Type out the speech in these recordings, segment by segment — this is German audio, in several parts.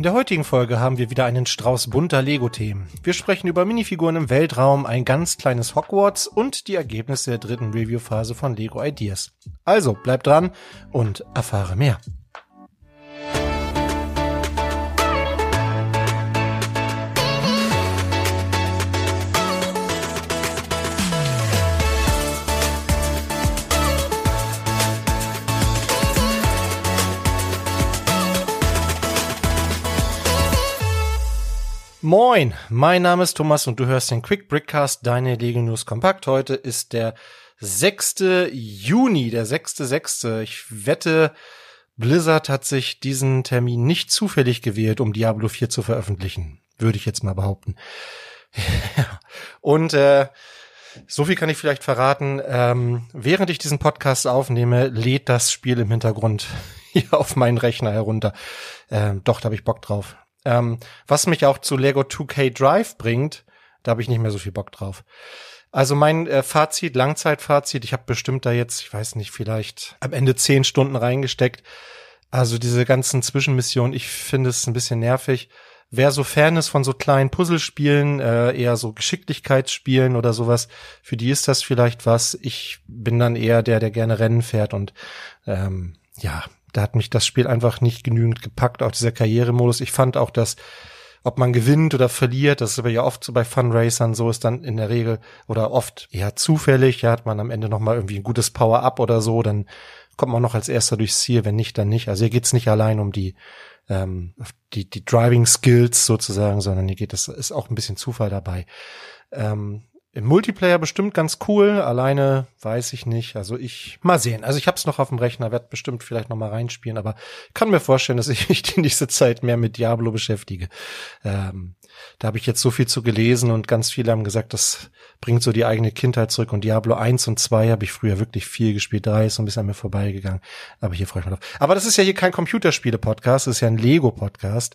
In der heutigen Folge haben wir wieder einen Strauß bunter Lego-Themen. Wir sprechen über Minifiguren im Weltraum, ein ganz kleines Hogwarts und die Ergebnisse der dritten Review-Phase von Lego Ideas. Also bleib dran und erfahre mehr. Moin, mein Name ist Thomas und du hörst den Quick Brickcast, deine Lego News Kompakt. Heute ist der 6. Juni, der 6.6. Ich wette, Blizzard hat sich diesen Termin nicht zufällig gewählt, um Diablo 4 zu veröffentlichen. Würde ich jetzt mal behaupten. und äh, so viel kann ich vielleicht verraten. Ähm, während ich diesen Podcast aufnehme, lädt das Spiel im Hintergrund hier auf meinen Rechner herunter. Ähm, doch, da habe ich Bock drauf. Ähm, was mich auch zu Lego 2K Drive bringt, da habe ich nicht mehr so viel Bock drauf. Also mein äh, Fazit, Langzeitfazit, ich habe bestimmt da jetzt, ich weiß nicht, vielleicht am Ende zehn Stunden reingesteckt. Also diese ganzen Zwischenmissionen, ich finde es ein bisschen nervig. Wer so Fan ist von so kleinen Puzzlespielen, äh, eher so Geschicklichkeitsspielen oder sowas, für die ist das vielleicht was. Ich bin dann eher der, der gerne Rennen fährt und ähm, ja, da hat mich das Spiel einfach nicht genügend gepackt, auch dieser Karrieremodus. Ich fand auch, dass ob man gewinnt oder verliert, das ist aber ja oft so bei Funracern, so ist dann in der Regel oder oft eher zufällig, ja, hat man am Ende nochmal irgendwie ein gutes Power-Up oder so, dann kommt man noch als erster durchs Ziel, wenn nicht, dann nicht. Also hier geht's nicht allein um die ähm, die, die Driving Skills sozusagen, sondern hier geht es, ist auch ein bisschen Zufall dabei. Ähm, im Multiplayer bestimmt ganz cool, alleine weiß ich nicht. Also ich mal sehen. Also ich habe es noch auf dem Rechner, werde bestimmt vielleicht noch mal reinspielen, aber kann mir vorstellen, dass ich mich die nächste Zeit mehr mit Diablo beschäftige. Ähm, da habe ich jetzt so viel zu gelesen und ganz viele haben gesagt, das bringt so die eigene Kindheit zurück. Und Diablo 1 und 2 habe ich früher wirklich viel gespielt. 3 ist so ein bisschen an mir vorbeigegangen. Aber hier freue ich mich drauf. Aber das ist ja hier kein Computerspiele-Podcast, das ist ja ein Lego-Podcast.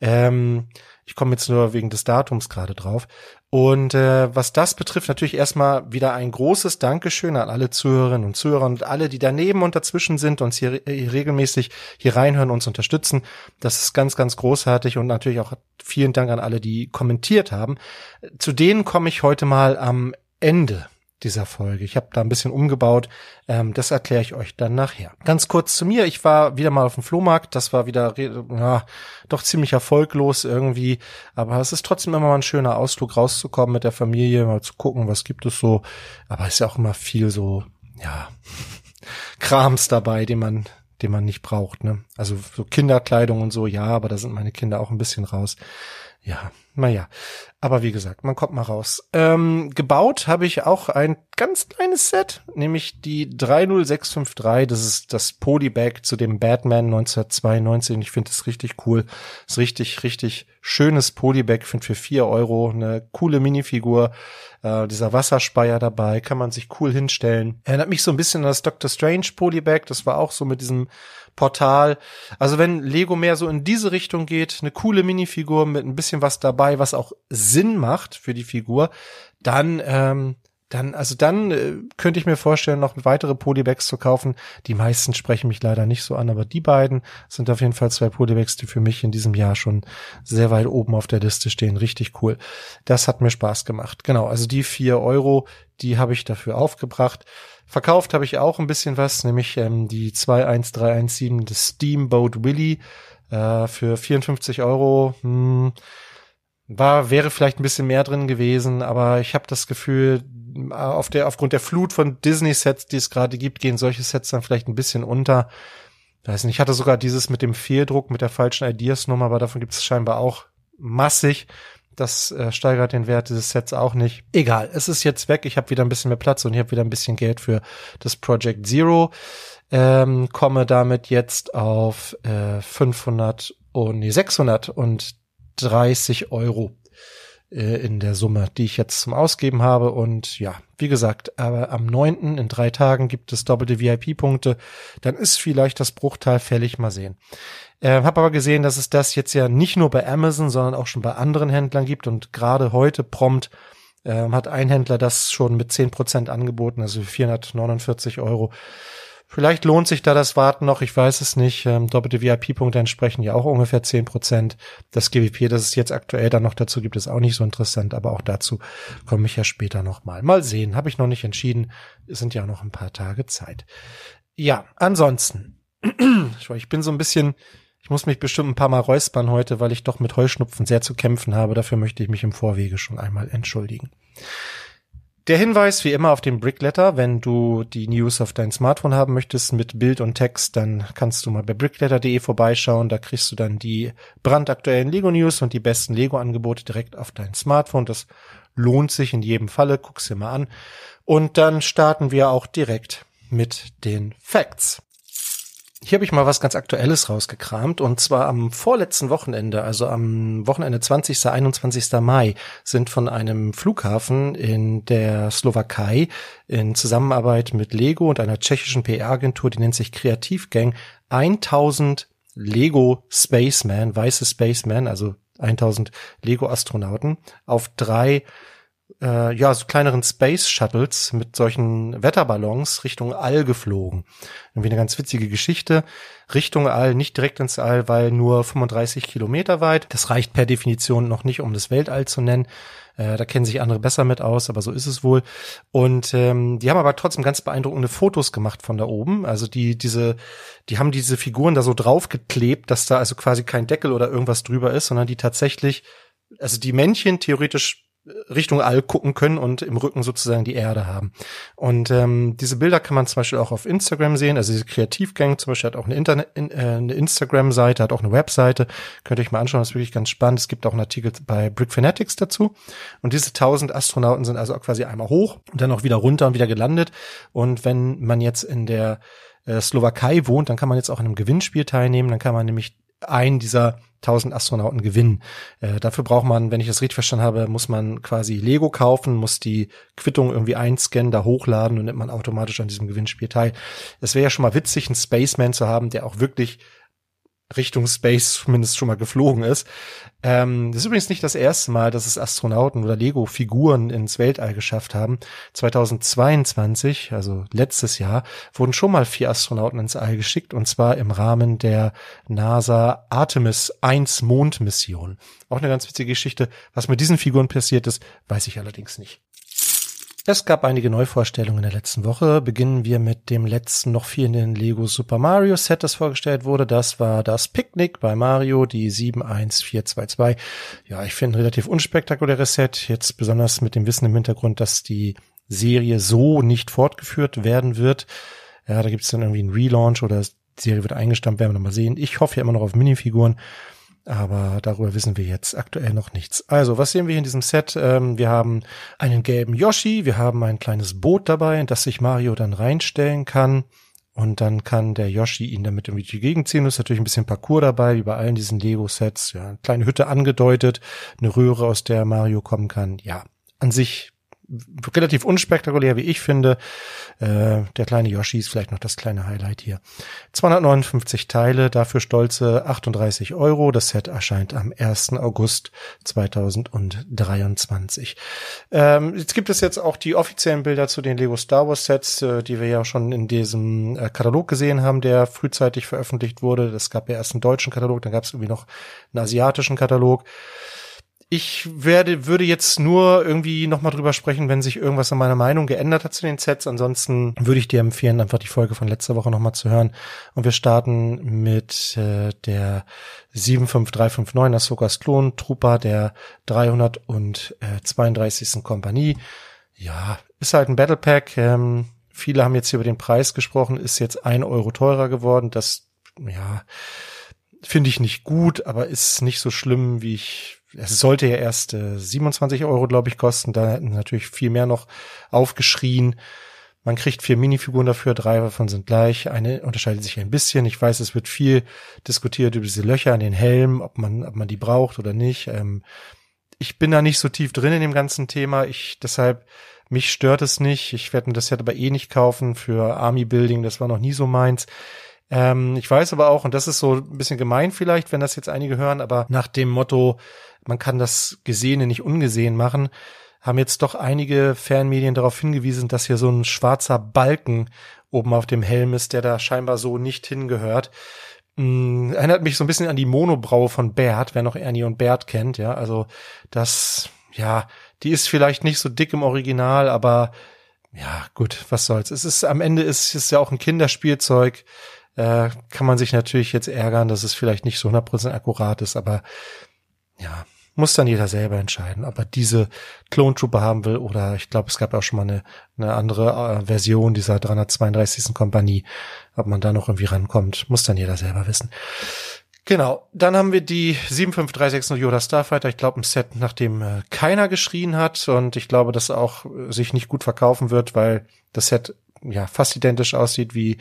Ähm, ich komme jetzt nur wegen des Datums gerade drauf. Und äh, was das betrifft, natürlich erstmal wieder ein großes Dankeschön an alle Zuhörerinnen und Zuhörer und alle, die daneben und dazwischen sind, uns hier, hier äh, regelmäßig hier reinhören, uns unterstützen. Das ist ganz, ganz großartig und natürlich auch vielen Dank an alle, die kommentiert haben. Zu denen komme ich heute mal am Ende dieser Folge. Ich habe da ein bisschen umgebaut. Ähm, das erkläre ich euch dann nachher. Ganz kurz zu mir. Ich war wieder mal auf dem Flohmarkt. Das war wieder ja, doch ziemlich erfolglos irgendwie. Aber es ist trotzdem immer mal ein schöner Ausflug rauszukommen mit der Familie, mal zu gucken, was gibt es so. Aber es ist ja auch immer viel so, ja, Krams dabei, den man den man nicht braucht. Ne? Also so Kinderkleidung und so, ja, aber da sind meine Kinder auch ein bisschen raus. Ja, naja. Aber wie gesagt, man kommt mal raus. Ähm, gebaut habe ich auch ein ganz kleines Set, nämlich die 30653. Das ist das Polybag zu dem Batman 1992. Ich finde das richtig cool. Das ist richtig, richtig schönes Polybag. Finde für vier Euro eine coole Minifigur. Äh, dieser Wasserspeier dabei, kann man sich cool hinstellen. Erinnert mich so ein bisschen an das Doctor Strange Polybag. Das war auch so mit diesem Portal. Also wenn Lego mehr so in diese Richtung geht, eine coole Minifigur mit ein bisschen was dabei, was auch Sinn macht für die Figur, dann ähm, dann, also dann äh, könnte ich mir vorstellen, noch weitere Polybags zu kaufen. Die meisten sprechen mich leider nicht so an, aber die beiden sind auf jeden Fall zwei Polybags, die für mich in diesem Jahr schon sehr weit oben auf der Liste stehen. Richtig cool. Das hat mir Spaß gemacht. Genau, also die vier Euro, die habe ich dafür aufgebracht. Verkauft habe ich auch ein bisschen was, nämlich ähm, die 21317 des Steamboat Willy äh, für 54 Euro. Hm, war wäre vielleicht ein bisschen mehr drin gewesen, aber ich habe das Gefühl, auf der aufgrund der Flut von Disney Sets, die es gerade gibt, gehen solche Sets dann vielleicht ein bisschen unter. weiß nicht, ich hatte sogar dieses mit dem Fehldruck, mit der falschen Ideas Nummer, aber davon gibt es scheinbar auch massig. Das äh, steigert den Wert dieses Sets auch nicht. Egal, es ist jetzt weg. Ich habe wieder ein bisschen mehr Platz und ich habe wieder ein bisschen Geld für das Project Zero. Ähm, komme damit jetzt auf äh, 500 und nee, 630 Euro äh, in der Summe, die ich jetzt zum Ausgeben habe. Und ja, wie gesagt, aber am neunten in drei Tagen gibt es doppelte VIP-Punkte. Dann ist vielleicht das Bruchteil fällig. Mal sehen. Äh, habe aber gesehen, dass es das jetzt ja nicht nur bei Amazon, sondern auch schon bei anderen Händlern gibt. Und gerade heute prompt äh, hat ein Händler das schon mit zehn Prozent angeboten, also 449 Euro. Vielleicht lohnt sich da das Warten noch, ich weiß es nicht. Ähm, doppelte VIP-Punkte entsprechen ja auch ungefähr zehn Prozent. Das GWP, das es jetzt aktuell dann noch dazu gibt, ist auch nicht so interessant, aber auch dazu komme ich ja später nochmal. Mal sehen, habe ich noch nicht entschieden. Es sind ja noch ein paar Tage Zeit. Ja, ansonsten. ich bin so ein bisschen, ich muss mich bestimmt ein paar Mal räuspern heute, weil ich doch mit Heuschnupfen sehr zu kämpfen habe. Dafür möchte ich mich im Vorwege schon einmal entschuldigen. Der Hinweis wie immer auf den Brickletter, wenn du die News auf dein Smartphone haben möchtest mit Bild und Text, dann kannst du mal bei brickletter.de vorbeischauen. Da kriegst du dann die brandaktuellen Lego News und die besten Lego Angebote direkt auf dein Smartphone. Das lohnt sich in jedem Falle. Guck's dir mal an. Und dann starten wir auch direkt mit den Facts. Hier habe ich mal was ganz Aktuelles rausgekramt und zwar am vorletzten Wochenende, also am Wochenende 20. 21. Mai, sind von einem Flughafen in der Slowakei in Zusammenarbeit mit Lego und einer tschechischen PR-Agentur, die nennt sich Kreativgang, 1000 Lego Spaceman, weiße Spaceman, also 1000 Lego Astronauten auf drei äh, ja, so kleineren Space Shuttles mit solchen Wetterballons Richtung All geflogen. Irgendwie eine ganz witzige Geschichte. Richtung All, nicht direkt ins All, weil nur 35 Kilometer weit. Das reicht per Definition noch nicht, um das Weltall zu nennen. Äh, da kennen sich andere besser mit aus, aber so ist es wohl. Und ähm, die haben aber trotzdem ganz beeindruckende Fotos gemacht von da oben. Also die diese, die haben diese Figuren da so draufgeklebt, dass da also quasi kein Deckel oder irgendwas drüber ist, sondern die tatsächlich, also die Männchen theoretisch Richtung All gucken können und im Rücken sozusagen die Erde haben. Und ähm, diese Bilder kann man zum Beispiel auch auf Instagram sehen. Also diese Kreativgang zum Beispiel hat auch eine, Internet, äh, eine Instagram-Seite, hat auch eine Webseite. Könnt ihr euch mal anschauen, das ist wirklich ganz spannend. Es gibt auch einen Artikel bei Brick Fanatics dazu. Und diese tausend Astronauten sind also quasi einmal hoch und dann auch wieder runter und wieder gelandet. Und wenn man jetzt in der äh, Slowakei wohnt, dann kann man jetzt auch an einem Gewinnspiel teilnehmen. Dann kann man nämlich einen dieser 1000 Astronauten gewinnen. Äh, dafür braucht man, wenn ich das richtig verstanden habe, muss man quasi Lego kaufen, muss die Quittung irgendwie einscannen, da hochladen und nimmt man automatisch an diesem Gewinnspiel teil. Es wäre ja schon mal witzig, einen Spaceman zu haben, der auch wirklich Richtung Space zumindest schon mal geflogen ist. Ähm, das ist übrigens nicht das erste Mal, dass es Astronauten oder Lego-Figuren ins Weltall geschafft haben. 2022, also letztes Jahr, wurden schon mal vier Astronauten ins All geschickt und zwar im Rahmen der NASA Artemis 1 Mondmission. Auch eine ganz witzige Geschichte. Was mit diesen Figuren passiert ist, weiß ich allerdings nicht. Es gab einige Neuvorstellungen in der letzten Woche. Beginnen wir mit dem letzten noch fehlenden Lego Super Mario Set, das vorgestellt wurde. Das war das Picknick bei Mario, die 71422. Ja, ich finde relativ unspektakuläres Set. Jetzt besonders mit dem Wissen im Hintergrund, dass die Serie so nicht fortgeführt werden wird. Ja, da gibt es dann irgendwie einen Relaunch oder die Serie wird eingestampft, werden wir noch mal sehen. Ich hoffe ja immer noch auf Minifiguren. Aber darüber wissen wir jetzt aktuell noch nichts. Also, was sehen wir hier in diesem Set? Ähm, wir haben einen gelben Yoshi, wir haben ein kleines Boot dabei, in das sich Mario dann reinstellen kann. Und dann kann der Yoshi ihn damit irgendwie die Gegend ziehen. Es ist natürlich ein bisschen Parcours dabei, wie bei allen diesen Lego-Sets. Ja, eine kleine Hütte angedeutet, eine Röhre, aus der Mario kommen kann. Ja, an sich relativ unspektakulär, wie ich finde. Äh, der kleine Yoshi ist vielleicht noch das kleine Highlight hier. 259 Teile, dafür stolze 38 Euro. Das Set erscheint am 1. August 2023. Ähm, jetzt gibt es jetzt auch die offiziellen Bilder zu den Lego Star Wars Sets, äh, die wir ja schon in diesem äh, Katalog gesehen haben, der frühzeitig veröffentlicht wurde. Es gab ja erst einen deutschen Katalog, dann gab es irgendwie noch einen asiatischen Katalog. Ich werde, würde jetzt nur irgendwie nochmal drüber sprechen, wenn sich irgendwas an meiner Meinung geändert hat zu den Sets. Ansonsten würde ich dir empfehlen, einfach die Folge von letzter Woche nochmal zu hören. Und wir starten mit äh, der 75359 Ahsokas Klon Trooper der 332. Kompanie. Ja, ist halt ein Battle Pack. Ähm, viele haben jetzt hier über den Preis gesprochen, ist jetzt ein Euro teurer geworden. Das, ja, finde ich nicht gut, aber ist nicht so schlimm, wie ich es sollte ja erst äh, 27 Euro, glaube ich, kosten. Da hätten natürlich viel mehr noch aufgeschrien. Man kriegt vier Minifiguren dafür, drei davon sind gleich. Eine unterscheidet sich ein bisschen. Ich weiß, es wird viel diskutiert über diese Löcher an den Helmen, ob man, ob man die braucht oder nicht. Ähm, ich bin da nicht so tief drin in dem ganzen Thema. Ich deshalb mich stört es nicht. Ich werde mir das jetzt aber eh nicht kaufen für Army Building. Das war noch nie so meins. Ähm, ich weiß aber auch, und das ist so ein bisschen gemein vielleicht, wenn das jetzt einige hören, aber nach dem Motto, man kann das Gesehene nicht ungesehen machen, haben jetzt doch einige Fernmedien darauf hingewiesen, dass hier so ein schwarzer Balken oben auf dem Helm ist, der da scheinbar so nicht hingehört. Hm, erinnert mich so ein bisschen an die Monobraue von Bert, wer noch Ernie und Bert kennt, ja. Also das, ja, die ist vielleicht nicht so dick im Original, aber ja, gut, was soll's. Es ist am Ende ist es ja auch ein Kinderspielzeug. Äh, kann man sich natürlich jetzt ärgern, dass es vielleicht nicht so 100% akkurat ist, aber ja, muss dann jeder selber entscheiden, ob er diese Clone Trooper haben will oder ich glaube, es gab auch schon mal eine, eine andere äh, Version dieser 332. Kompanie, ob man da noch irgendwie rankommt, muss dann jeder selber wissen. Genau, dann haben wir die 75360 Yoda Starfighter, ich glaube ein Set, nachdem äh, keiner geschrien hat und ich glaube, dass auch äh, sich nicht gut verkaufen wird, weil das Set ja fast identisch aussieht wie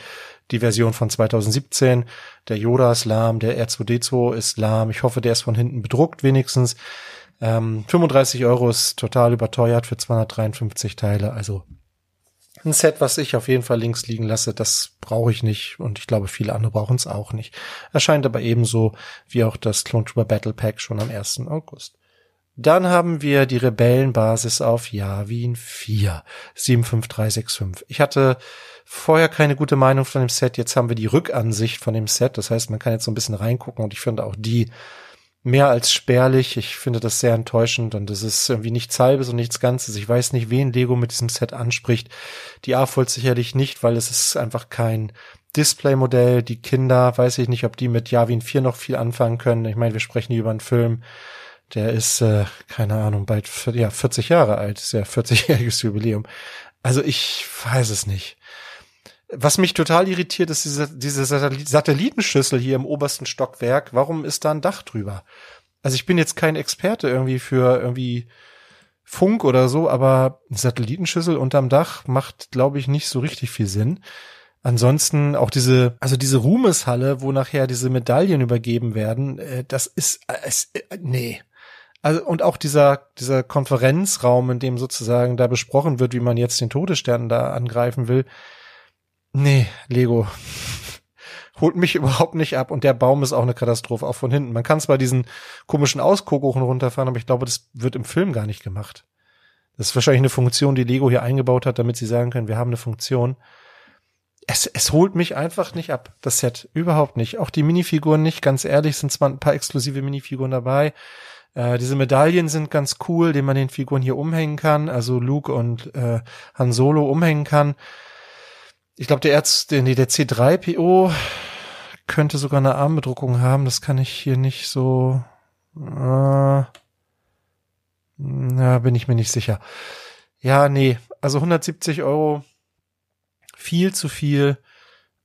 die Version von 2017. Der Yoda ist lahm, der R2D2 ist lahm. Ich hoffe, der ist von hinten bedruckt wenigstens. Ähm, 35 Euro ist total überteuert für 253 Teile. Also ein Set, was ich auf jeden Fall links liegen lasse, das brauche ich nicht und ich glaube, viele andere brauchen es auch nicht. Erscheint aber ebenso wie auch das Clone Trooper Battle Pack schon am 1. August. Dann haben wir die Rebellenbasis auf Yavin 4, 75365. Ich hatte vorher keine gute Meinung von dem Set. Jetzt haben wir die Rückansicht von dem Set. Das heißt, man kann jetzt so ein bisschen reingucken und ich finde auch die mehr als spärlich. Ich finde das sehr enttäuschend und es ist irgendwie nichts halbes und nichts Ganzes. Ich weiß nicht, wen Lego mit diesem Set anspricht. Die AFOL sicherlich nicht, weil es ist einfach kein Display-Modell. Die Kinder, weiß ich nicht, ob die mit Yavin 4 noch viel anfangen können. Ich meine, wir sprechen hier über einen Film Der ist, äh, keine Ahnung, bald ja, 40 Jahre alt, ist ja 40-jähriges Jubiläum. Also ich weiß es nicht. Was mich total irritiert, ist diese, diese Satellitenschüssel hier im obersten Stockwerk. Warum ist da ein Dach drüber? Also ich bin jetzt kein Experte irgendwie für irgendwie Funk oder so, aber Satellitenschüssel unterm Dach macht, glaube ich, nicht so richtig viel Sinn. Ansonsten auch diese, also diese Ruhmeshalle, wo nachher diese Medaillen übergeben werden, äh, das ist, äh, äh, nee. Also, und auch dieser, dieser Konferenzraum, in dem sozusagen da besprochen wird, wie man jetzt den Todesstern da angreifen will. Nee, Lego. Holt mich überhaupt nicht ab und der Baum ist auch eine Katastrophe, auch von hinten. Man kann zwar diesen komischen Ausguckhochen runterfahren, aber ich glaube, das wird im Film gar nicht gemacht. Das ist wahrscheinlich eine Funktion, die Lego hier eingebaut hat, damit sie sagen können, wir haben eine Funktion es, es holt mich einfach nicht ab, das Set. Überhaupt nicht. Auch die Minifiguren nicht, ganz ehrlich, sind zwar ein paar exklusive Minifiguren dabei. Äh, diese Medaillen sind ganz cool, den man den Figuren hier umhängen kann, also Luke und äh, Han Solo umhängen kann. Ich glaube, der Ärzte, nee, der C3PO könnte sogar eine Armbedruckung haben, das kann ich hier nicht so. Äh, na, bin ich mir nicht sicher. Ja, nee, also 170 Euro viel zu viel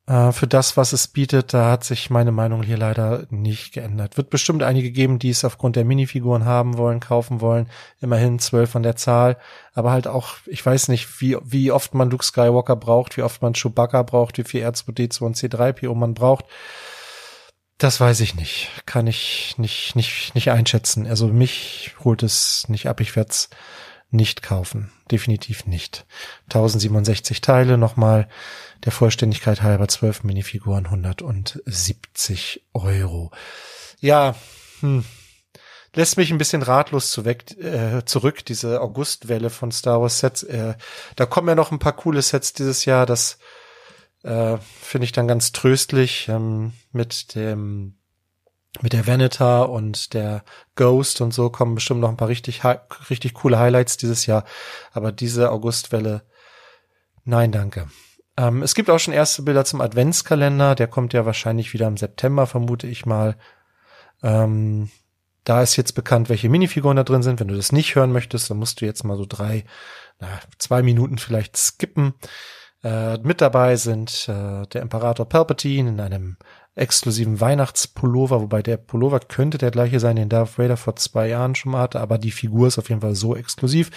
äh, für das, was es bietet. Da hat sich meine Meinung hier leider nicht geändert. Wird bestimmt einige geben, die es aufgrund der Minifiguren haben wollen, kaufen wollen. Immerhin zwölf von der Zahl. Aber halt auch, ich weiß nicht, wie, wie oft man Luke Skywalker braucht, wie oft man Chewbacca braucht, wie viel R2D2 und C3PO man braucht. Das weiß ich nicht. Kann ich nicht, nicht, nicht einschätzen. Also mich holt es nicht ab. Ich werde es nicht kaufen. Definitiv nicht. 1067 Teile, nochmal der Vollständigkeit halber 12 Minifiguren, 170 Euro. Ja, hm. lässt mich ein bisschen ratlos zu weg, äh, zurück, diese Augustwelle von Star Wars Sets. Äh, da kommen ja noch ein paar coole Sets dieses Jahr, das äh, finde ich dann ganz tröstlich ähm, mit dem mit der Veneta und der Ghost und so kommen bestimmt noch ein paar richtig, richtig coole Highlights dieses Jahr. Aber diese Augustwelle, nein, danke. Ähm, es gibt auch schon erste Bilder zum Adventskalender. Der kommt ja wahrscheinlich wieder im September, vermute ich mal. Ähm, da ist jetzt bekannt, welche Minifiguren da drin sind. Wenn du das nicht hören möchtest, dann musst du jetzt mal so drei, na, zwei Minuten vielleicht skippen. Äh, mit dabei sind äh, der Imperator Palpatine in einem exklusiven Weihnachtspullover, wobei der Pullover könnte der gleiche sein, den Darth Vader vor zwei Jahren schon mal hatte, aber die Figur ist auf jeden Fall so exklusiv.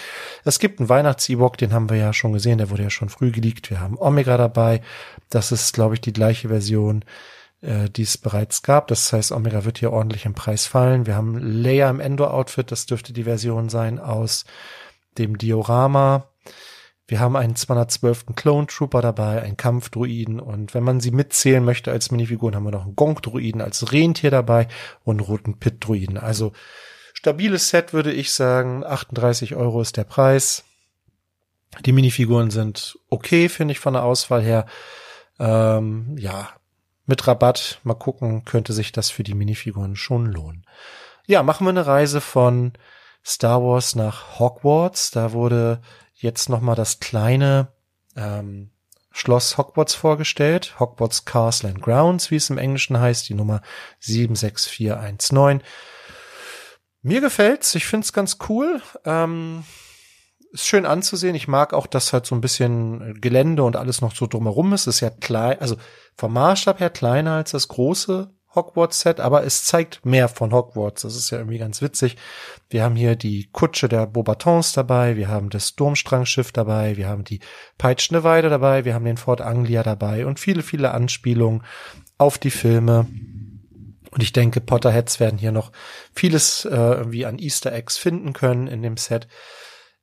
Es gibt einen Weihnachts-Ewok, den haben wir ja schon gesehen, der wurde ja schon früh geleakt. Wir haben Omega dabei. Das ist, glaube ich, die gleiche Version, äh, die es bereits gab. Das heißt, Omega wird hier ordentlich im Preis fallen. Wir haben Leia im Endor-Outfit, das dürfte die Version sein aus dem Diorama. Wir haben einen 212. Clone Trooper dabei, einen Kampfdruiden und wenn man sie mitzählen möchte als Minifiguren, haben wir noch einen Gonk-Druiden als Rentier dabei und einen roten Pit-Druiden. Also stabiles Set würde ich sagen. 38 Euro ist der Preis. Die Minifiguren sind okay, finde ich von der Auswahl her. Ähm, ja, mit Rabatt, mal gucken, könnte sich das für die Minifiguren schon lohnen. Ja, machen wir eine Reise von Star Wars nach Hogwarts. Da wurde jetzt nochmal das kleine ähm, Schloss Hogwarts vorgestellt. Hogwarts Castle and Grounds, wie es im Englischen heißt, die Nummer 76419. Mir gefällt's, ich find's ganz cool. Ähm, ist schön anzusehen. Ich mag auch, dass halt so ein bisschen Gelände und alles noch so drumherum ist. Ist ja klein, also vom Maßstab her kleiner als das große Hogwarts-Set, aber es zeigt mehr von Hogwarts. Das ist ja irgendwie ganz witzig. Wir haben hier die Kutsche der Beaubatons dabei, wir haben das Durmstrangschiff dabei, wir haben die peitschende Weide dabei, wir haben den Fort Anglia dabei und viele, viele Anspielungen auf die Filme. Und ich denke, Potterheads werden hier noch vieles äh, irgendwie an Easter Eggs finden können in dem Set.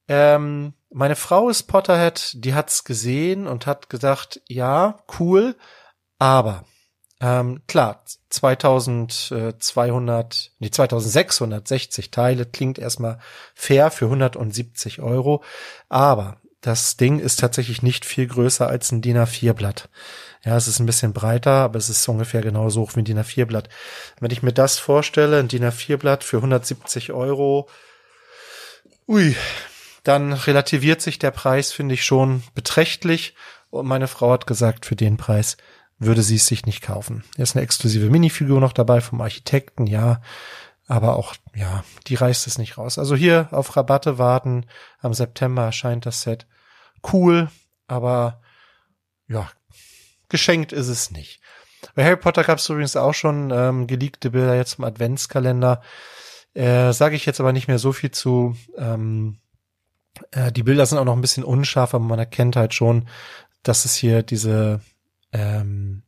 Ähm, meine Frau ist Potterhead, die hat's gesehen und hat gedacht, ja, cool, aber ähm, klar, 2200, nee, 2660 Teile klingt erstmal fair für 170 Euro, aber das Ding ist tatsächlich nicht viel größer als ein DIN A4 Blatt. Ja, es ist ein bisschen breiter, aber es ist ungefähr genauso hoch wie ein DIN A4 Blatt. Wenn ich mir das vorstelle, ein DIN A4 Blatt für 170 Euro, ui, dann relativiert sich der Preis, finde ich schon beträchtlich. Und meine Frau hat gesagt, für den Preis würde sie es sich nicht kaufen. Ist eine exklusive Minifigur noch dabei vom Architekten, ja. Aber auch, ja, die reißt es nicht raus. Also hier auf Rabatte warten. Am September erscheint das Set. Cool, aber ja, geschenkt ist es nicht. Bei Harry Potter gab es übrigens auch schon ähm, geleakte Bilder jetzt zum Adventskalender. Äh, Sage ich jetzt aber nicht mehr so viel zu. Ähm, äh, die Bilder sind auch noch ein bisschen unscharf, aber man erkennt halt schon, dass es hier diese, ähm,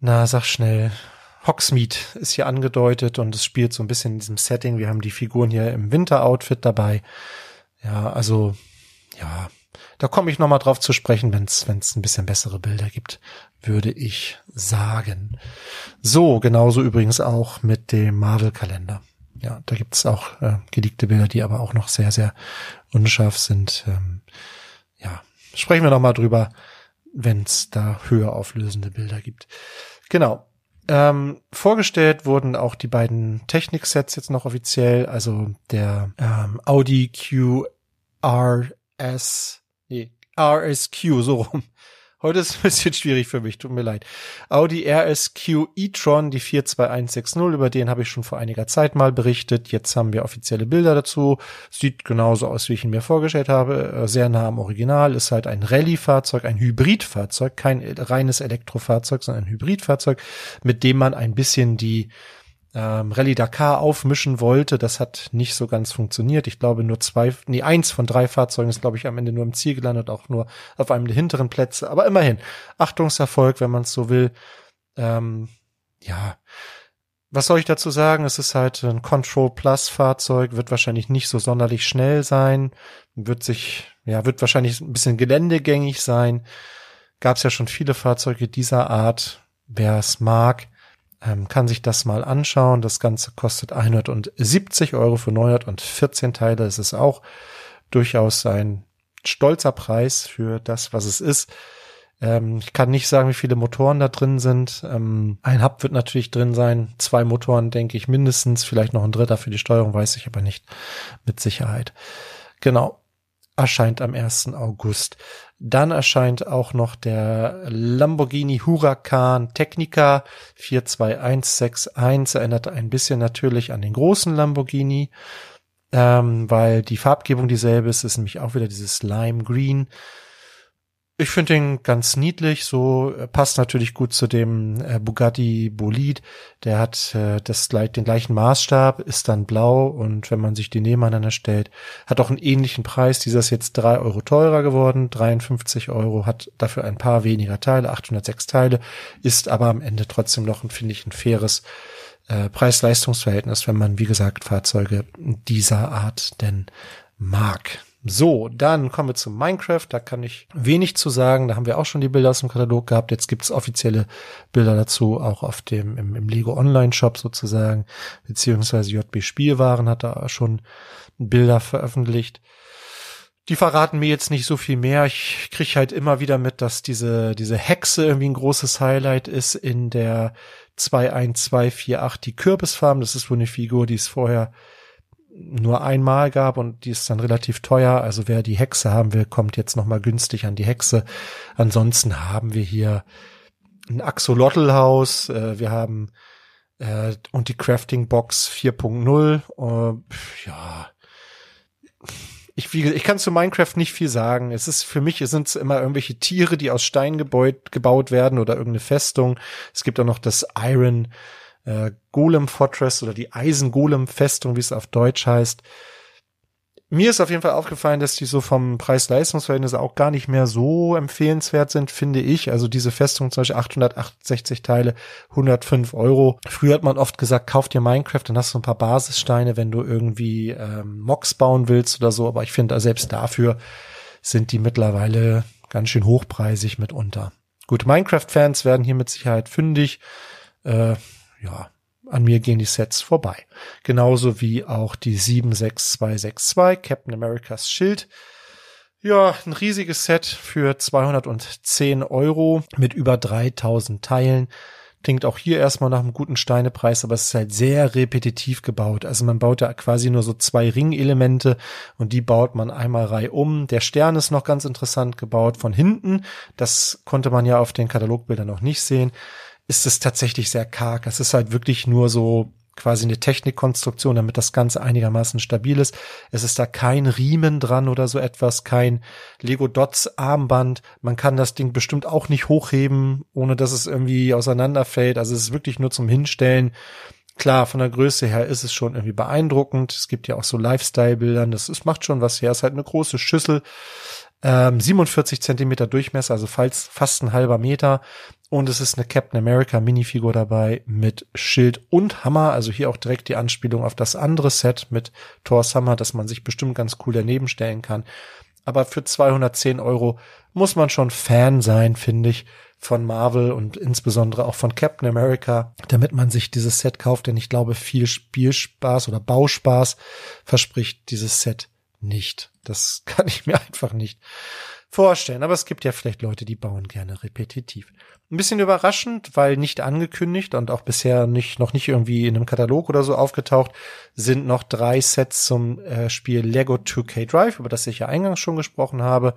na, sag schnell, Hogsmeade ist hier angedeutet und es spielt so ein bisschen in diesem Setting. Wir haben die Figuren hier im Winteroutfit dabei. Ja, also, ja, da komme ich nochmal drauf zu sprechen, wenn es ein bisschen bessere Bilder gibt, würde ich sagen. So, genauso übrigens auch mit dem Marvel-Kalender. Ja, da gibt's auch äh, geleakte Bilder, die aber auch noch sehr, sehr unscharf sind. Ähm, ja, sprechen wir nochmal drüber, wenn es da höher auflösende Bilder gibt. Genau. Ähm, vorgestellt wurden auch die beiden Technik-Sets jetzt noch offiziell, also der ähm, Audi QRS nee, RSQ, so rum. Heute ist ein bisschen schwierig für mich, tut mir leid. Audi RSQ e-tron, die 42160, über den habe ich schon vor einiger Zeit mal berichtet. Jetzt haben wir offizielle Bilder dazu. Sieht genauso aus, wie ich ihn mir vorgestellt habe. Äh, sehr nah am Original. Ist halt ein Rallye-Fahrzeug, ein Hybridfahrzeug, kein reines Elektrofahrzeug, sondern ein Hybridfahrzeug, mit dem man ein bisschen die ähm, Rallye Dakar aufmischen wollte. Das hat nicht so ganz funktioniert. Ich glaube nur zwei, nee, eins von drei Fahrzeugen ist, glaube ich, am Ende nur im Ziel gelandet, auch nur auf einem der hinteren Plätze. Aber immerhin, Achtungserfolg, wenn man es so will. Ähm, ja, was soll ich dazu sagen? Es ist halt ein Control Plus Fahrzeug, wird wahrscheinlich nicht so sonderlich schnell sein, wird sich, ja, wird wahrscheinlich ein bisschen geländegängig sein. Gab es ja schon viele Fahrzeuge dieser Art. Wer es mag, ähm, kann sich das mal anschauen. Das Ganze kostet 170 Euro für 914 Teile. Es ist auch durchaus ein stolzer Preis für das, was es ist. Ähm, ich kann nicht sagen, wie viele Motoren da drin sind. Ähm, ein Hub wird natürlich drin sein. Zwei Motoren, denke ich, mindestens. Vielleicht noch ein dritter für die Steuerung, weiß ich aber nicht mit Sicherheit. Genau. Erscheint am 1. August. Dann erscheint auch noch der Lamborghini Huracan Technica 42161. Erinnert ein bisschen natürlich an den großen Lamborghini, ähm, weil die Farbgebung dieselbe ist, ist nämlich auch wieder dieses Lime Green. Ich finde den ganz niedlich, so äh, passt natürlich gut zu dem äh, Bugatti Bolid. Der hat äh, das den gleichen Maßstab, ist dann blau und wenn man sich die nebeneinander stellt, hat auch einen ähnlichen Preis. Dieser ist jetzt drei Euro teurer geworden, 53 Euro, hat dafür ein paar weniger Teile, 806 Teile, ist aber am Ende trotzdem noch, finde ich, ein faires äh, Preis-Leistungs-Verhältnis, wenn man, wie gesagt, Fahrzeuge dieser Art denn mag. So, dann kommen wir zu Minecraft. Da kann ich wenig zu sagen. Da haben wir auch schon die Bilder aus dem Katalog gehabt. Jetzt gibt's offizielle Bilder dazu, auch auf dem im, im Lego Online Shop sozusagen, beziehungsweise JB Spielwaren hat da schon Bilder veröffentlicht. Die verraten mir jetzt nicht so viel mehr. Ich krieg halt immer wieder mit, dass diese, diese Hexe irgendwie ein großes Highlight ist in der 21248, die Kürbisfarm. Das ist wohl eine Figur, die es vorher nur einmal gab und die ist dann relativ teuer. Also wer die Hexe haben will, kommt jetzt noch mal günstig an die Hexe. Ansonsten haben wir hier ein Axolotl-Haus, äh, wir haben äh, und die Crafting Box 4.0. Äh, ja, ich, wie, ich kann zu Minecraft nicht viel sagen. Es ist für mich sind es immer irgendwelche Tiere, die aus Stein gebaut werden oder irgendeine Festung. Es gibt auch noch das Iron äh, Golem Fortress oder die Eisen Golem Festung, wie es auf Deutsch heißt. Mir ist auf jeden Fall aufgefallen, dass die so vom Preis-Leistungs-Verhältnis auch gar nicht mehr so empfehlenswert sind, finde ich. Also diese Festung zum Beispiel 868 Teile, 105 Euro. Früher hat man oft gesagt, kauf dir Minecraft, dann hast du ein paar Basissteine, wenn du irgendwie ähm, Mocks bauen willst oder so. Aber ich finde, selbst dafür sind die mittlerweile ganz schön hochpreisig mitunter. Gut, Minecraft-Fans werden hier mit Sicherheit fündig. Äh, ja, an mir gehen die Sets vorbei. Genauso wie auch die 76262 Captain Americas Schild. Ja, ein riesiges Set für 210 Euro mit über 3000 Teilen. Klingt auch hier erstmal nach einem guten Steinepreis, aber es ist halt sehr repetitiv gebaut. Also man baut da quasi nur so zwei Ringelemente und die baut man einmal reihum. Der Stern ist noch ganz interessant gebaut von hinten. Das konnte man ja auf den Katalogbildern noch nicht sehen ist es tatsächlich sehr karg. Es ist halt wirklich nur so quasi eine Technikkonstruktion, damit das Ganze einigermaßen stabil ist. Es ist da kein Riemen dran oder so etwas, kein Lego Dots Armband. Man kann das Ding bestimmt auch nicht hochheben, ohne dass es irgendwie auseinanderfällt. Also es ist wirklich nur zum Hinstellen. Klar, von der Größe her ist es schon irgendwie beeindruckend. Es gibt ja auch so Lifestyle-Bildern. Das ist, macht schon was her. Es ist halt eine große Schüssel. Ähm, 47 Zentimeter Durchmesser, also fast ein halber Meter. Und es ist eine Captain America Minifigur dabei mit Schild und Hammer. Also hier auch direkt die Anspielung auf das andere Set mit Thor's Hammer, dass man sich bestimmt ganz cool daneben stellen kann. Aber für 210 Euro muss man schon Fan sein, finde ich, von Marvel und insbesondere auch von Captain America, damit man sich dieses Set kauft, denn ich glaube, viel Spielspaß oder Bauspaß verspricht dieses Set nicht. Das kann ich mir einfach nicht vorstellen. Aber es gibt ja vielleicht Leute, die bauen gerne repetitiv. Ein bisschen überraschend, weil nicht angekündigt und auch bisher nicht, noch nicht irgendwie in einem Katalog oder so aufgetaucht, sind noch drei Sets zum äh, Spiel Lego 2K Drive, über das ich ja eingangs schon gesprochen habe.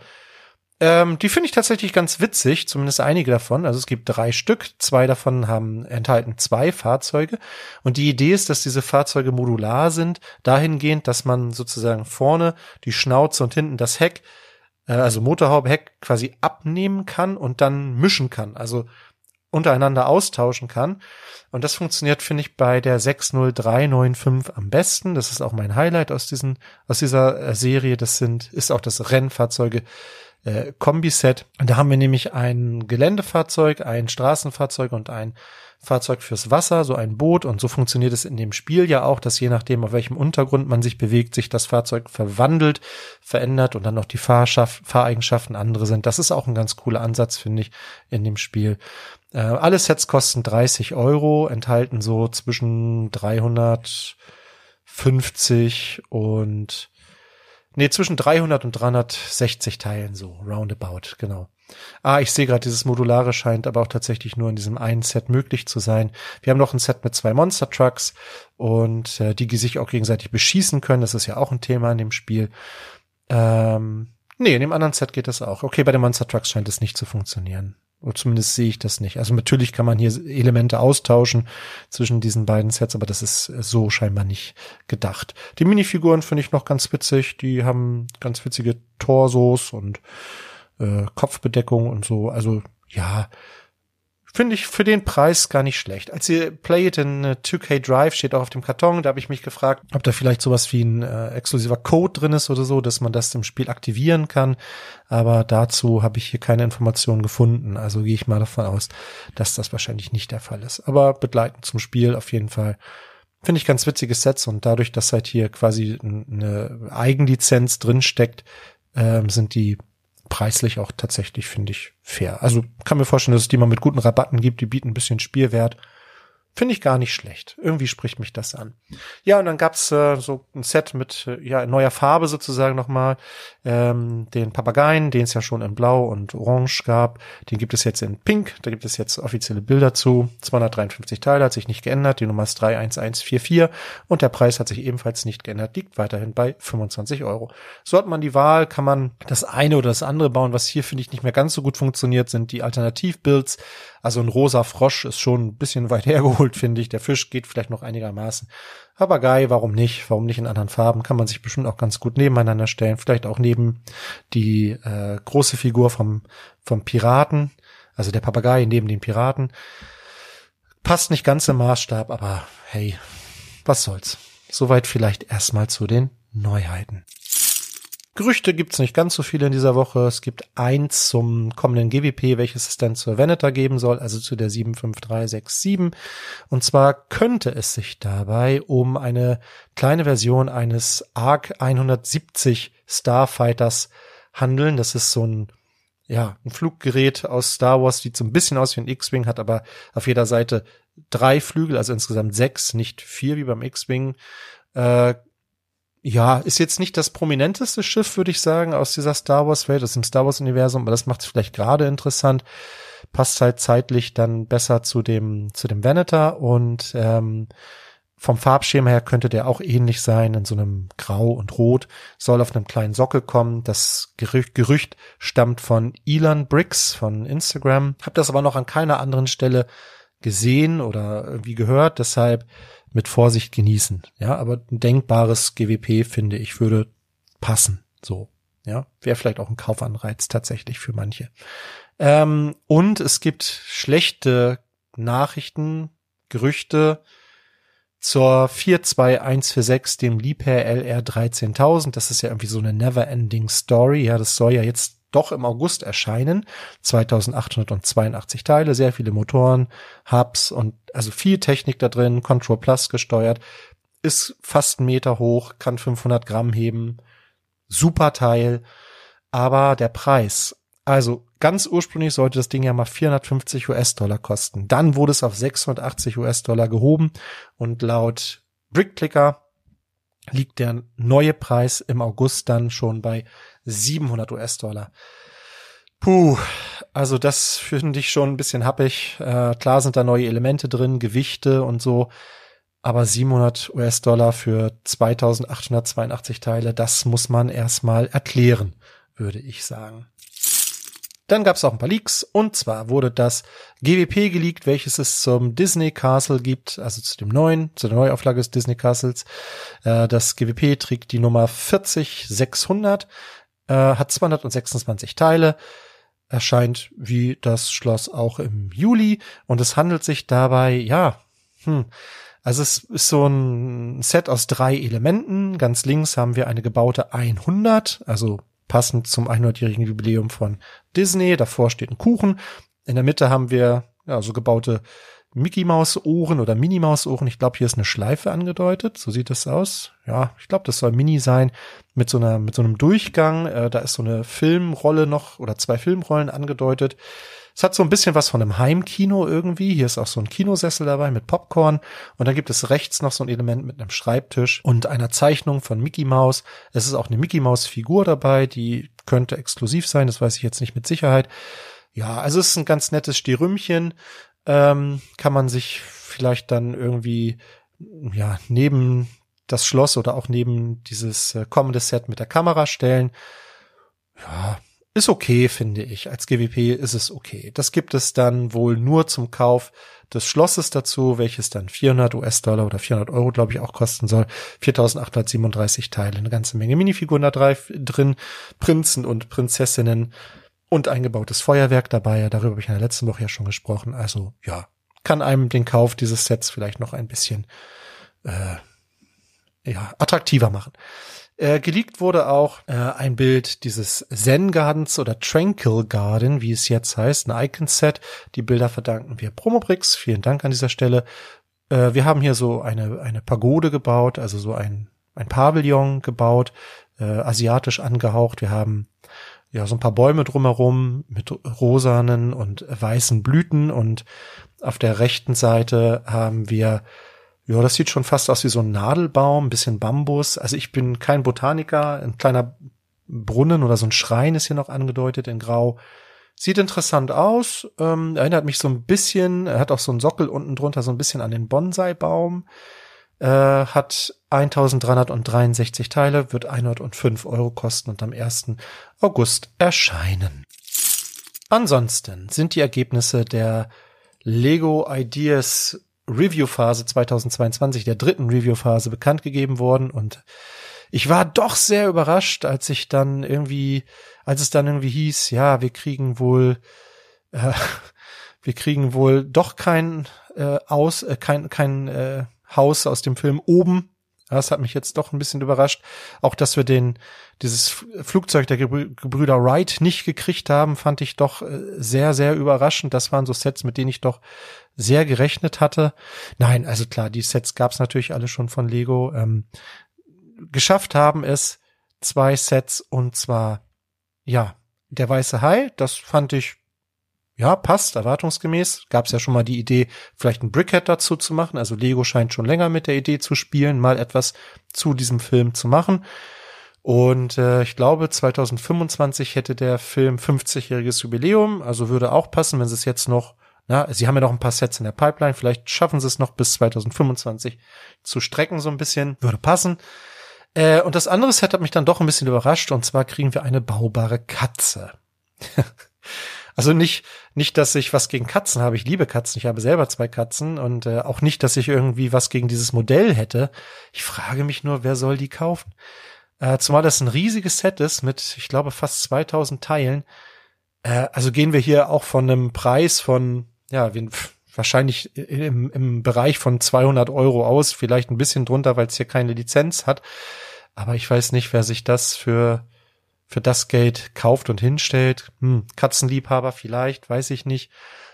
Ähm, die finde ich tatsächlich ganz witzig, zumindest einige davon. Also es gibt drei Stück, zwei davon haben enthalten zwei Fahrzeuge. Und die Idee ist, dass diese Fahrzeuge modular sind, dahingehend, dass man sozusagen vorne die Schnauze und hinten das Heck, äh, also Motorhaube, Heck quasi abnehmen kann und dann mischen kann. Also untereinander austauschen kann. Und das funktioniert, finde ich, bei der 60395 am besten. Das ist auch mein Highlight aus diesen, aus dieser äh, Serie. Das sind, ist auch das Rennfahrzeuge äh, Kombiset. Und da haben wir nämlich ein Geländefahrzeug, ein Straßenfahrzeug und ein Fahrzeug fürs Wasser, so ein Boot. Und so funktioniert es in dem Spiel ja auch, dass je nachdem, auf welchem Untergrund man sich bewegt, sich das Fahrzeug verwandelt, verändert und dann noch die Fahrschaft, Fahreigenschaften andere sind. Das ist auch ein ganz cooler Ansatz, finde ich, in dem Spiel. Äh, alle Sets kosten 30 Euro, enthalten so zwischen 350 und Nee, zwischen 300 und 360 Teilen so, roundabout, genau. Ah, ich sehe gerade, dieses Modulare scheint aber auch tatsächlich nur in diesem einen Set möglich zu sein. Wir haben noch ein Set mit zwei Monster Trucks und äh, die sich auch gegenseitig beschießen können. Das ist ja auch ein Thema in dem Spiel. Ähm, nee, in dem anderen Set geht das auch. Okay, bei den Monster Trucks scheint es nicht zu funktionieren. Oder zumindest sehe ich das nicht. Also natürlich kann man hier Elemente austauschen zwischen diesen beiden Sets, aber das ist so scheinbar nicht gedacht. Die Minifiguren finde ich noch ganz witzig. Die haben ganz witzige Torsos und äh, Kopfbedeckung und so. Also ja, Finde ich für den Preis gar nicht schlecht. Als ihr Play It in 2K äh, Drive steht auch auf dem Karton, da habe ich mich gefragt, ob da vielleicht sowas wie ein äh, exklusiver Code drin ist oder so, dass man das im Spiel aktivieren kann. Aber dazu habe ich hier keine Informationen gefunden. Also gehe ich mal davon aus, dass das wahrscheinlich nicht der Fall ist. Aber begleitend zum Spiel auf jeden Fall. Finde ich ganz witzige Sets und dadurch, dass halt hier quasi eine Eigenlizenz drin steckt, ähm, sind die preislich auch tatsächlich, finde ich, fair. Also kann mir vorstellen, dass es die mal mit guten Rabatten gibt, die bieten ein bisschen Spielwert. Finde ich gar nicht schlecht. Irgendwie spricht mich das an. Ja, und dann gab's äh, so ein Set mit äh, ja neuer Farbe sozusagen nochmal. Ähm, den Papageien, den es ja schon in Blau und Orange gab. Den gibt es jetzt in Pink. Da gibt es jetzt offizielle Bilder zu. 253 Teile, hat sich nicht geändert. Die Nummer ist 31144. Und der Preis hat sich ebenfalls nicht geändert. Liegt weiterhin bei 25 Euro. So hat man die Wahl, kann man das eine oder das andere bauen. Was hier, finde ich, nicht mehr ganz so gut funktioniert, sind die Alternativbuilds. Also ein rosa Frosch ist schon ein bisschen weit hergeholt, finde ich. Der Fisch geht vielleicht noch einigermaßen. Papagei, warum nicht? Warum nicht in anderen Farben? Kann man sich bestimmt auch ganz gut nebeneinander stellen. Vielleicht auch neben die äh, große Figur vom, vom Piraten. Also der Papagei neben den Piraten. Passt nicht ganz im Maßstab, aber hey, was soll's. Soweit vielleicht erstmal zu den Neuheiten. Gerüchte gibt's nicht ganz so viele in dieser Woche. Es gibt eins zum kommenden GWP, welches es dann zur Veneter geben soll, also zu der 75367. Und zwar könnte es sich dabei um eine kleine Version eines ARC 170 Starfighters handeln. Das ist so ein ja, ein Fluggerät aus Star Wars, sieht so ein bisschen aus wie ein X-Wing, hat aber auf jeder Seite drei Flügel, also insgesamt sechs, nicht vier wie beim X-Wing. Äh, ja, ist jetzt nicht das prominenteste Schiff, würde ich sagen, aus dieser Star Wars Welt, aus dem Star Wars Universum, aber das macht es vielleicht gerade interessant. Passt halt zeitlich dann besser zu dem zu dem Venator und ähm, vom Farbschema her könnte der auch ähnlich sein, in so einem Grau und Rot, soll auf einem kleinen Sockel kommen. Das Gerücht, Gerücht stammt von Elon Briggs von Instagram. Hab das aber noch an keiner anderen Stelle gesehen oder irgendwie gehört, deshalb mit Vorsicht genießen. Ja, aber ein denkbares GWP finde ich würde passen. So, ja, wäre vielleicht auch ein Kaufanreiz tatsächlich für manche. Ähm, und es gibt schlechte Nachrichten, Gerüchte zur 42146, dem Liebherr LR 13000. Das ist ja irgendwie so eine never-ending Story. Ja, das soll ja jetzt doch im August erscheinen. 2882 Teile, sehr viele Motoren, Hubs und also viel Technik da drin, Control Plus gesteuert, ist fast einen Meter hoch, kann 500 Gramm heben, super Teil, aber der Preis, also ganz ursprünglich sollte das Ding ja mal 450 US-Dollar kosten. Dann wurde es auf 680 US-Dollar gehoben und laut BrickClicker liegt der neue Preis im August dann schon bei 700 US-Dollar. Puh, also das finde ich schon ein bisschen happig. Äh, klar sind da neue Elemente drin, Gewichte und so, aber 700 US-Dollar für 2882 Teile, das muss man erstmal erklären, würde ich sagen. Dann gab es auch ein paar Leaks und zwar wurde das GWP geleakt, welches es zum Disney Castle gibt, also zu dem neuen, zu der Neuauflage des Disney Castles. Äh, das GWP trägt die Nummer 40600, äh, hat 226 Teile, erscheint wie das Schloss auch im Juli und es handelt sich dabei, ja, hm, also es ist so ein Set aus drei Elementen. Ganz links haben wir eine gebaute 100, also passend zum 100-jährigen Jubiläum von Disney. Davor steht ein Kuchen. In der Mitte haben wir ja, so gebaute Mickey Maus Ohren oder Minnie Maus Ohren. Ich glaube, hier ist eine Schleife angedeutet. So sieht das aus. Ja, ich glaube, das soll Mini sein mit so einer mit so einem Durchgang. Äh, da ist so eine Filmrolle noch oder zwei Filmrollen angedeutet. Es hat so ein bisschen was von einem Heimkino irgendwie. Hier ist auch so ein Kinosessel dabei mit Popcorn. Und dann gibt es rechts noch so ein Element mit einem Schreibtisch und einer Zeichnung von Mickey Mouse. Es ist auch eine Mickey Mouse Figur dabei, die könnte exklusiv sein. Das weiß ich jetzt nicht mit Sicherheit. Ja, also es ist ein ganz nettes Stirümchen. Ähm, kann man sich vielleicht dann irgendwie, ja, neben das Schloss oder auch neben dieses äh, kommende Set mit der Kamera stellen. Ja, ist okay, finde ich. Als GWP ist es okay. Das gibt es dann wohl nur zum Kauf des Schlosses dazu, welches dann 400 US-Dollar oder 400 Euro, glaube ich, auch kosten soll. 4837 Teile, eine ganze Menge Minifiguren da drin, Prinzen und Prinzessinnen und eingebautes Feuerwerk dabei. Darüber habe ich in der letzten Woche ja schon gesprochen. Also ja, kann einem den Kauf dieses Sets vielleicht noch ein bisschen äh, ja, attraktiver machen. Äh, geleakt wurde auch äh, ein Bild dieses Zen Gardens oder Tranquil Garden, wie es jetzt heißt, ein Icon-Set. Die Bilder verdanken wir Promobrix. Vielen Dank an dieser Stelle. Äh, wir haben hier so eine, eine Pagode gebaut, also so ein, ein Pavillon gebaut, äh, asiatisch angehaucht. Wir haben ja so ein paar Bäume drumherum mit rosanen und weißen Blüten und auf der rechten Seite haben wir ja, das sieht schon fast aus wie so ein Nadelbaum, ein bisschen Bambus. Also ich bin kein Botaniker, ein kleiner Brunnen oder so ein Schrein ist hier noch angedeutet in Grau. Sieht interessant aus, ähm, erinnert mich so ein bisschen, er hat auch so einen Sockel unten drunter, so ein bisschen an den Bonsai-Baum. Äh, hat 1363 Teile, wird 105 Euro kosten und am 1. August erscheinen. Ansonsten sind die Ergebnisse der Lego Ideas Review-Phase 2022, der dritten Review-Phase bekannt gegeben worden und ich war doch sehr überrascht, als ich dann irgendwie, als es dann irgendwie hieß, ja, wir kriegen wohl, äh, wir kriegen wohl doch kein äh, aus, äh, kein kein äh, Haus aus dem Film oben das hat mich jetzt doch ein bisschen überrascht. Auch, dass wir den, dieses Flugzeug der Gebrüder Wright nicht gekriegt haben, fand ich doch äh, sehr, sehr überraschend. Das waren so Sets, mit denen ich doch sehr gerechnet hatte. Nein, also klar, die Sets gab es natürlich alle schon von Lego. Ähm, geschafft haben es zwei Sets und zwar, ja, der weiße Hai, das fand ich ja, passt, erwartungsgemäß. Gab es ja schon mal die Idee, vielleicht ein Brickhead dazu zu machen. Also Lego scheint schon länger mit der Idee zu spielen, mal etwas zu diesem Film zu machen. Und äh, ich glaube, 2025 hätte der Film 50-jähriges Jubiläum, also würde auch passen, wenn sie es jetzt noch, na, sie haben ja noch ein paar Sets in der Pipeline, vielleicht schaffen sie es noch bis 2025 zu strecken, so ein bisschen, würde passen. Äh, und das andere Set hat mich dann doch ein bisschen überrascht, und zwar kriegen wir eine baubare Katze. Also nicht, nicht, dass ich was gegen Katzen habe. Ich liebe Katzen. Ich habe selber zwei Katzen und äh, auch nicht, dass ich irgendwie was gegen dieses Modell hätte. Ich frage mich nur, wer soll die kaufen? Äh, zumal das ein riesiges Set ist mit, ich glaube, fast 2000 Teilen. Äh, also gehen wir hier auch von einem Preis von, ja, wahrscheinlich im, im Bereich von 200 Euro aus, vielleicht ein bisschen drunter, weil es hier keine Lizenz hat. Aber ich weiß nicht, wer sich das für, für das Geld kauft und hinstellt. Hm, Katzenliebhaber vielleicht, weiß ich nicht.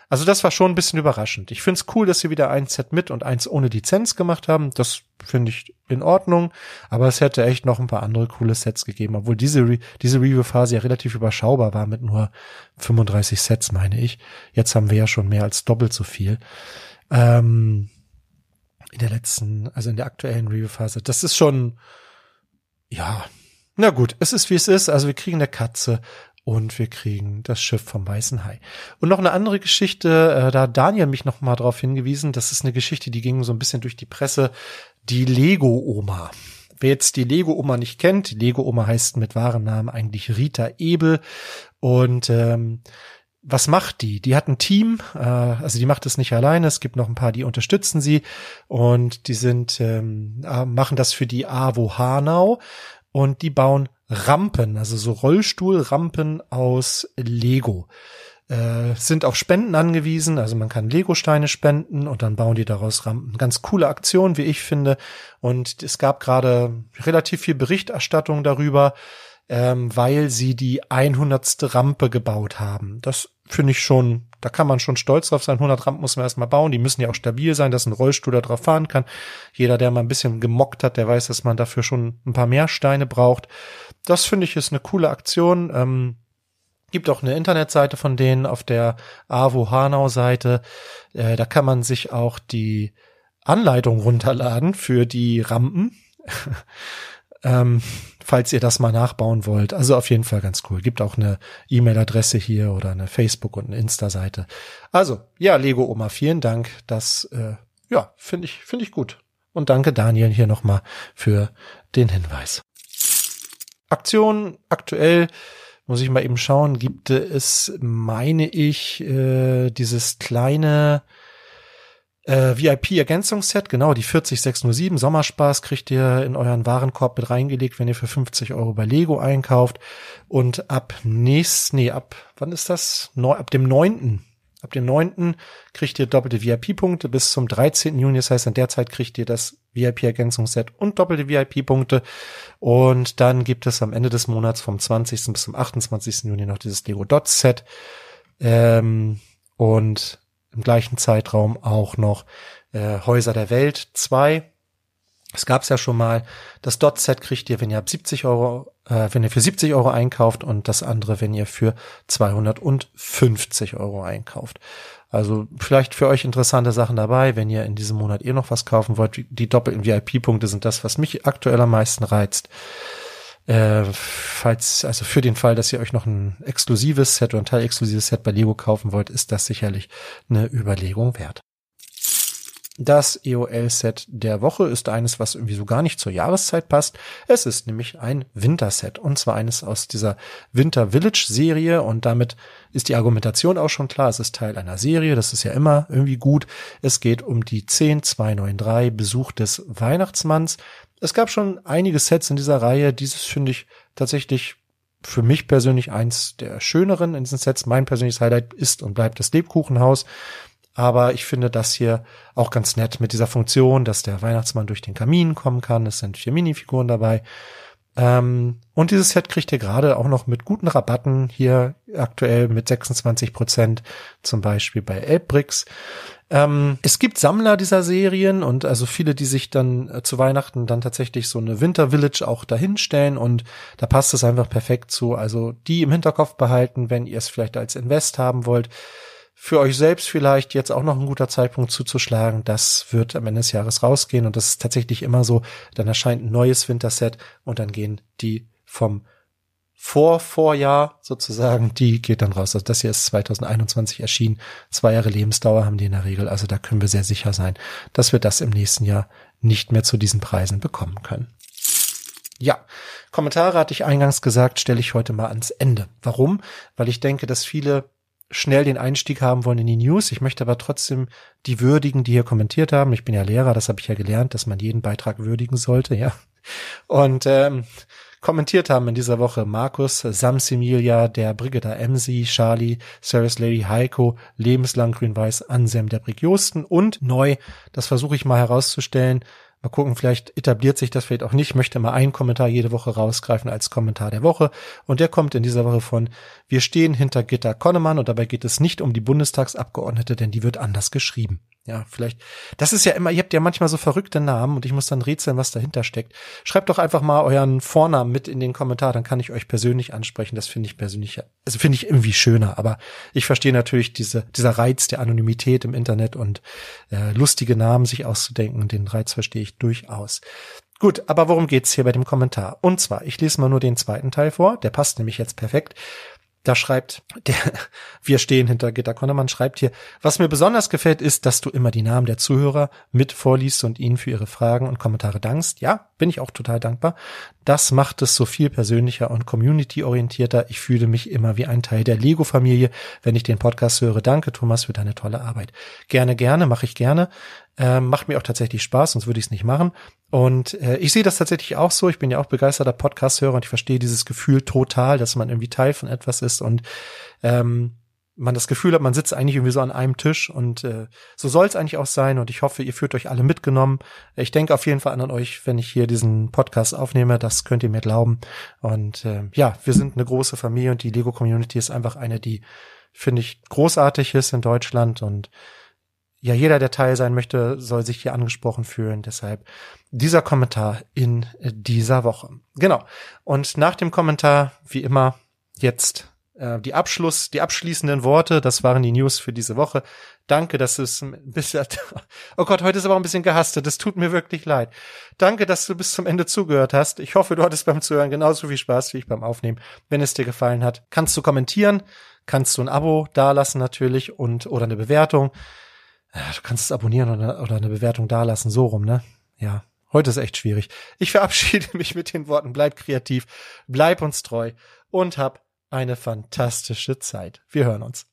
Also das war schon ein bisschen überraschend. Ich finde es cool, dass sie wieder ein Set mit und eins ohne Lizenz gemacht haben. Das finde ich in Ordnung. Aber es hätte echt noch ein paar andere coole Sets gegeben, obwohl diese, Re diese Review-Phase ja relativ überschaubar war mit nur 35 Sets, meine ich. Jetzt haben wir ja schon mehr als doppelt so viel. Ähm, in der letzten, also in der aktuellen Review-Phase. Das ist schon, ja, na gut, es ist wie es ist. Also wir kriegen eine Katze und wir kriegen das Schiff vom Weißen Hai. Und noch eine andere Geschichte, äh, da hat Daniel mich noch mal darauf hingewiesen, das ist eine Geschichte, die ging so ein bisschen durch die Presse, die Lego-Oma. Wer jetzt die Lego-Oma nicht kennt, die Lego-Oma heißt mit wahrem Namen eigentlich Rita Ebel und ähm, was macht die? Die hat ein Team, äh, also die macht es nicht alleine, es gibt noch ein paar, die unterstützen sie und die sind ähm, äh, machen das für die AWO Hanau und die bauen Rampen, also so Rollstuhlrampen aus Lego. Äh, sind auf Spenden angewiesen, also man kann Lego-Steine spenden und dann bauen die daraus Rampen. Ganz coole Aktion, wie ich finde. Und es gab gerade relativ viel Berichterstattung darüber, ähm, weil sie die 100. Rampe gebaut haben. Das finde ich schon, da kann man schon stolz drauf sein. 100 Rampen muss man erstmal bauen. Die müssen ja auch stabil sein, dass ein Rollstuhl da drauf fahren kann. Jeder, der mal ein bisschen gemockt hat, der weiß, dass man dafür schon ein paar mehr Steine braucht. Das finde ich ist eine coole Aktion. Ähm, gibt auch eine Internetseite von denen auf der AWO Hanau Seite. Äh, da kann man sich auch die Anleitung runterladen für die Rampen. ähm, falls ihr das mal nachbauen wollt. Also auf jeden Fall ganz cool. Gibt auch eine E-Mail-Adresse hier oder eine Facebook- und eine Insta-Seite. Also, ja, Lego Oma, vielen Dank. Das, äh, ja, finde ich, finde ich gut. Und danke Daniel hier nochmal für den Hinweis. Aktion aktuell muss ich mal eben schauen, gibt es, meine ich, äh, dieses kleine äh, VIP-Ergänzungsset, genau, die 40607 Sommerspaß kriegt ihr in euren Warenkorb mit reingelegt, wenn ihr für 50 Euro bei Lego einkauft. Und ab nächst, nee, ab, wann ist das? Neu, ab dem 9. Ab dem 9. kriegt ihr doppelte VIP-Punkte bis zum 13. Juni. Das heißt, in der Zeit kriegt ihr das VIP-Ergänzungsset und doppelte VIP-Punkte. Und dann gibt es am Ende des Monats vom 20. bis zum 28. Juni noch dieses Lego Dots Set. Ähm, und im gleichen Zeitraum auch noch äh, Häuser der Welt 2. Es gab's ja schon mal. Das Dot-Set kriegt ihr, wenn ihr ab 70 Euro, äh, wenn ihr für 70 Euro einkauft und das andere, wenn ihr für 250 Euro einkauft. Also vielleicht für euch interessante Sachen dabei, wenn ihr in diesem Monat eh noch was kaufen wollt. Die doppelten VIP-Punkte sind das, was mich aktuell am meisten reizt. Äh, falls, also für den Fall, dass ihr euch noch ein exklusives Set oder ein teilexklusives Set bei Lego kaufen wollt, ist das sicherlich eine Überlegung wert. Das EOL-Set der Woche ist eines, was irgendwie so gar nicht zur Jahreszeit passt. Es ist nämlich ein Winterset und zwar eines aus dieser Winter Village Serie und damit ist die Argumentation auch schon klar. Es ist Teil einer Serie, das ist ja immer irgendwie gut. Es geht um die 10293 Besuch des Weihnachtsmanns es gab schon einige Sets in dieser Reihe. Dieses finde ich tatsächlich für mich persönlich eins der schöneren in diesen Sets. Mein persönliches Highlight ist und bleibt das Lebkuchenhaus. Aber ich finde das hier auch ganz nett mit dieser Funktion, dass der Weihnachtsmann durch den Kamin kommen kann. Es sind vier Minifiguren dabei. Ähm, und dieses Set kriegt ihr gerade auch noch mit guten Rabatten hier aktuell mit 26 Prozent, zum Beispiel bei Elbbricks. Ähm, es gibt Sammler dieser Serien und also viele, die sich dann äh, zu Weihnachten dann tatsächlich so eine Winter Village auch dahinstellen und da passt es einfach perfekt zu. Also die im Hinterkopf behalten, wenn ihr es vielleicht als Invest haben wollt. Für euch selbst vielleicht jetzt auch noch ein guter Zeitpunkt zuzuschlagen. Das wird am Ende des Jahres rausgehen und das ist tatsächlich immer so. Dann erscheint ein neues Winterset und dann gehen die vom vor Vorjahr sozusagen, die geht dann raus. Also das hier ist 2021 erschienen. Zwei Jahre Lebensdauer haben die in der Regel. Also da können wir sehr sicher sein, dass wir das im nächsten Jahr nicht mehr zu diesen Preisen bekommen können. Ja, Kommentare hatte ich eingangs gesagt, stelle ich heute mal ans Ende. Warum? Weil ich denke, dass viele schnell den Einstieg haben wollen in die News. Ich möchte aber trotzdem die würdigen, die hier kommentiert haben. Ich bin ja Lehrer, das habe ich ja gelernt, dass man jeden Beitrag würdigen sollte, ja. Und ähm, kommentiert haben in dieser Woche Markus, Samsimilia, der Brigitta MC, Charlie, Sarah's Lady Heiko, Lebenslang Grün-Weiß, Anselm der Brick Josten und neu, das versuche ich mal herauszustellen, Mal gucken, vielleicht etabliert sich das vielleicht auch nicht. Ich möchte mal einen Kommentar jede Woche rausgreifen als Kommentar der Woche. Und der kommt in dieser Woche von Wir stehen hinter Gitta Konnemann und dabei geht es nicht um die Bundestagsabgeordnete, denn die wird anders geschrieben. Ja, vielleicht. Das ist ja immer, ihr habt ja manchmal so verrückte Namen und ich muss dann rätseln, was dahinter steckt. Schreibt doch einfach mal euren Vornamen mit in den Kommentar, dann kann ich euch persönlich ansprechen. Das finde ich persönlich, also finde ich irgendwie schöner. Aber ich verstehe natürlich diese, dieser Reiz der Anonymität im Internet und äh, lustige Namen sich auszudenken. Den Reiz verstehe ich durchaus. Gut, aber worum geht's hier bei dem Kommentar? Und zwar, ich lese mal nur den zweiten Teil vor, der passt nämlich jetzt perfekt. Da schreibt der, wir stehen hinter Gitter Konnemann, schreibt hier, was mir besonders gefällt, ist, dass du immer die Namen der Zuhörer mit vorliest und ihnen für ihre Fragen und Kommentare dankst. Ja, bin ich auch total dankbar. Das macht es so viel persönlicher und community-orientierter. Ich fühle mich immer wie ein Teil der Lego-Familie, wenn ich den Podcast höre. Danke, Thomas, für deine tolle Arbeit. Gerne, gerne, mache ich gerne. Ähm, macht mir auch tatsächlich Spaß, sonst würde ich es nicht machen. Und äh, ich sehe das tatsächlich auch so. Ich bin ja auch begeisterter Podcast-Hörer und ich verstehe dieses Gefühl total, dass man irgendwie Teil von etwas ist und ähm, man das Gefühl hat, man sitzt eigentlich irgendwie so an einem Tisch und äh, so soll es eigentlich auch sein und ich hoffe, ihr fühlt euch alle mitgenommen. Ich denke auf jeden Fall an euch, wenn ich hier diesen Podcast aufnehme, das könnt ihr mir glauben. Und äh, ja, wir sind eine große Familie und die Lego Community ist einfach eine, die finde ich großartig ist in Deutschland und ja, jeder, der Teil sein möchte, soll sich hier angesprochen fühlen. Deshalb dieser Kommentar in dieser Woche. Genau. Und nach dem Kommentar, wie immer, jetzt äh, die Abschluss, die abschließenden Worte. Das waren die News für diese Woche. Danke, dass es bisschen, oh Gott, heute ist aber ein bisschen gehastet. Es tut mir wirklich leid. Danke, dass du bis zum Ende zugehört hast. Ich hoffe, du hattest beim Zuhören genauso viel Spaß wie ich beim Aufnehmen. Wenn es dir gefallen hat, kannst du kommentieren, kannst du ein Abo dalassen natürlich und oder eine Bewertung. Du kannst es abonnieren oder, oder eine Bewertung dalassen, so rum, ne? Ja, heute ist echt schwierig. Ich verabschiede mich mit den Worten, bleib kreativ, bleib uns treu und hab eine fantastische Zeit. Wir hören uns.